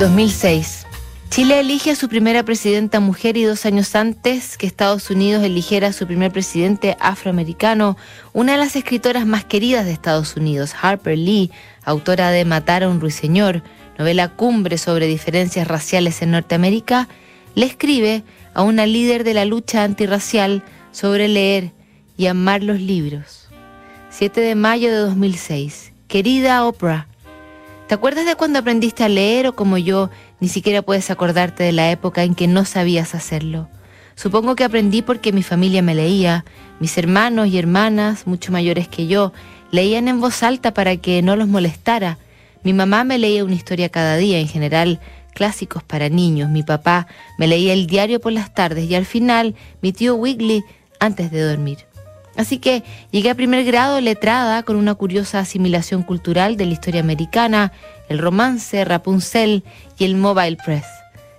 2006. Chile elige a su primera presidenta mujer y dos años antes que Estados Unidos eligiera a su primer presidente afroamericano, una de las escritoras más queridas de Estados Unidos, Harper Lee, autora de Matar a un ruiseñor, novela cumbre sobre diferencias raciales en Norteamérica, le escribe a una líder de la lucha antirracial sobre leer y amar los libros. 7 de mayo de 2006. Querida Oprah, ¿te acuerdas de cuando aprendiste a leer o como yo ni siquiera puedes acordarte de la época en que no sabías hacerlo? Supongo que aprendí porque mi familia me leía, mis hermanos y hermanas, mucho mayores que yo, leían en voz alta para que no los molestara. Mi mamá me leía una historia cada día, en general clásicos para niños. Mi papá me leía el diario por las tardes y al final mi tío Wiggly antes de dormir. Así que llegué a primer grado letrada con una curiosa asimilación cultural de la historia americana, el romance, Rapunzel y el mobile press.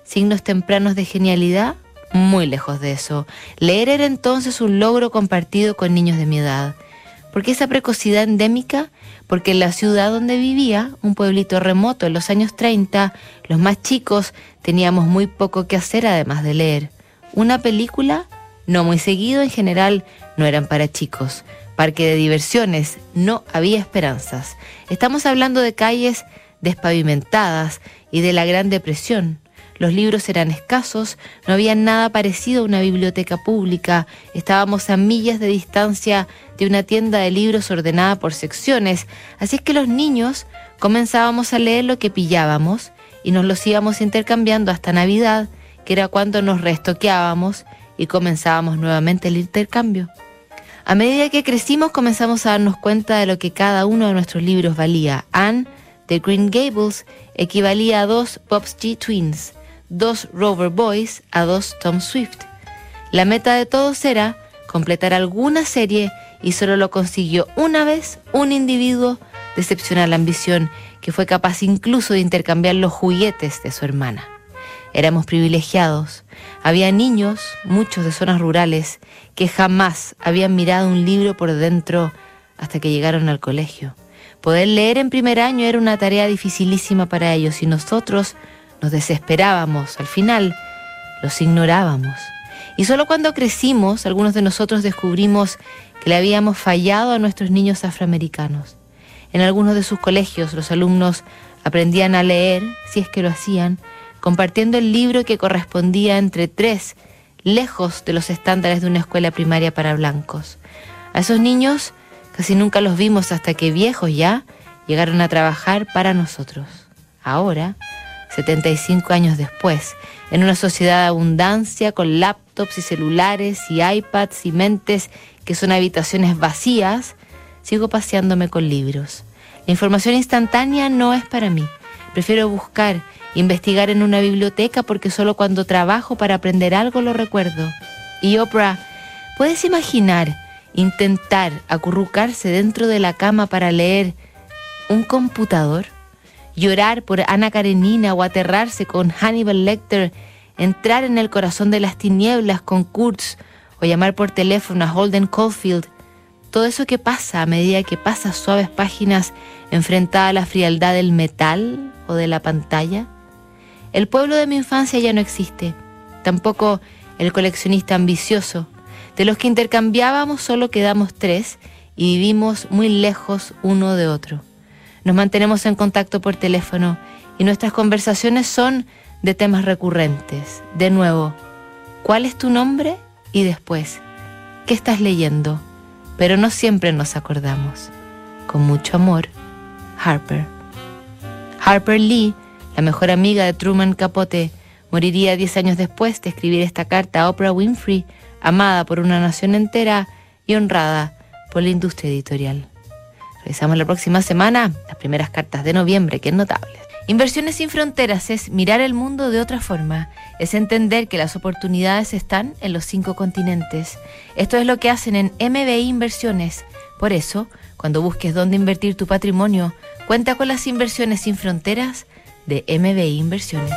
Signos tempranos de genialidad, muy lejos de eso. Leer era entonces un logro compartido con niños de mi edad. ¿Por qué esa precocidad endémica? Porque en la ciudad donde vivía, un pueblito remoto en los años 30, los más chicos teníamos muy poco que hacer además de leer. Una película, no muy seguido, en general no eran para chicos. Parque de diversiones, no había esperanzas. Estamos hablando de calles despavimentadas y de la Gran Depresión. Los libros eran escasos, no había nada parecido a una biblioteca pública, estábamos a millas de distancia de una tienda de libros ordenada por secciones, así es que los niños comenzábamos a leer lo que pillábamos y nos los íbamos intercambiando hasta Navidad, que era cuando nos restoqueábamos y comenzábamos nuevamente el intercambio. A medida que crecimos comenzamos a darnos cuenta de lo que cada uno de nuestros libros valía. Anne de Green Gables equivalía a dos Pops G Twins, dos Rover Boys a dos Tom Swift. La meta de todos era completar alguna serie y solo lo consiguió una vez un individuo de excepcional ambición que fue capaz incluso de intercambiar los juguetes de su hermana. Éramos privilegiados. Había niños, muchos de zonas rurales, que jamás habían mirado un libro por dentro hasta que llegaron al colegio. Poder leer en primer año era una tarea dificilísima para ellos y nosotros nos desesperábamos, al final los ignorábamos. Y solo cuando crecimos, algunos de nosotros descubrimos que le habíamos fallado a nuestros niños afroamericanos. En algunos de sus colegios los alumnos aprendían a leer, si es que lo hacían, compartiendo el libro que correspondía entre tres, lejos de los estándares de una escuela primaria para blancos. A esos niños casi nunca los vimos hasta que viejos ya llegaron a trabajar para nosotros. Ahora, 75 años después, en una sociedad de abundancia con laptops y celulares y iPads y mentes que son habitaciones vacías, sigo paseándome con libros. La información instantánea no es para mí. Prefiero buscar, investigar en una biblioteca porque solo cuando trabajo para aprender algo lo recuerdo. Y Oprah, ¿puedes imaginar intentar acurrucarse dentro de la cama para leer un computador? llorar por Ana Karenina o aterrarse con Hannibal Lecter, entrar en el corazón de las tinieblas con Kurtz o llamar por teléfono a Holden Caulfield, todo eso que pasa a medida que pasas suaves páginas enfrentada a la frialdad del metal de la pantalla. El pueblo de mi infancia ya no existe, tampoco el coleccionista ambicioso. De los que intercambiábamos solo quedamos tres y vivimos muy lejos uno de otro. Nos mantenemos en contacto por teléfono y nuestras conversaciones son de temas recurrentes. De nuevo, ¿cuál es tu nombre? Y después, ¿qué estás leyendo? Pero no siempre nos acordamos. Con mucho amor, Harper. Harper Lee, la mejor amiga de Truman Capote, moriría diez años después de escribir esta carta a Oprah Winfrey, amada por una nación entera y honrada por la industria editorial. Revisamos la próxima semana las primeras cartas de noviembre, que es notable. Inversiones sin fronteras es mirar el mundo de otra forma, es entender que las oportunidades están en los cinco continentes. Esto es lo que hacen en MBI Inversiones. Por eso, cuando busques dónde invertir tu patrimonio, cuenta con las inversiones sin fronteras de MBI Inversiones.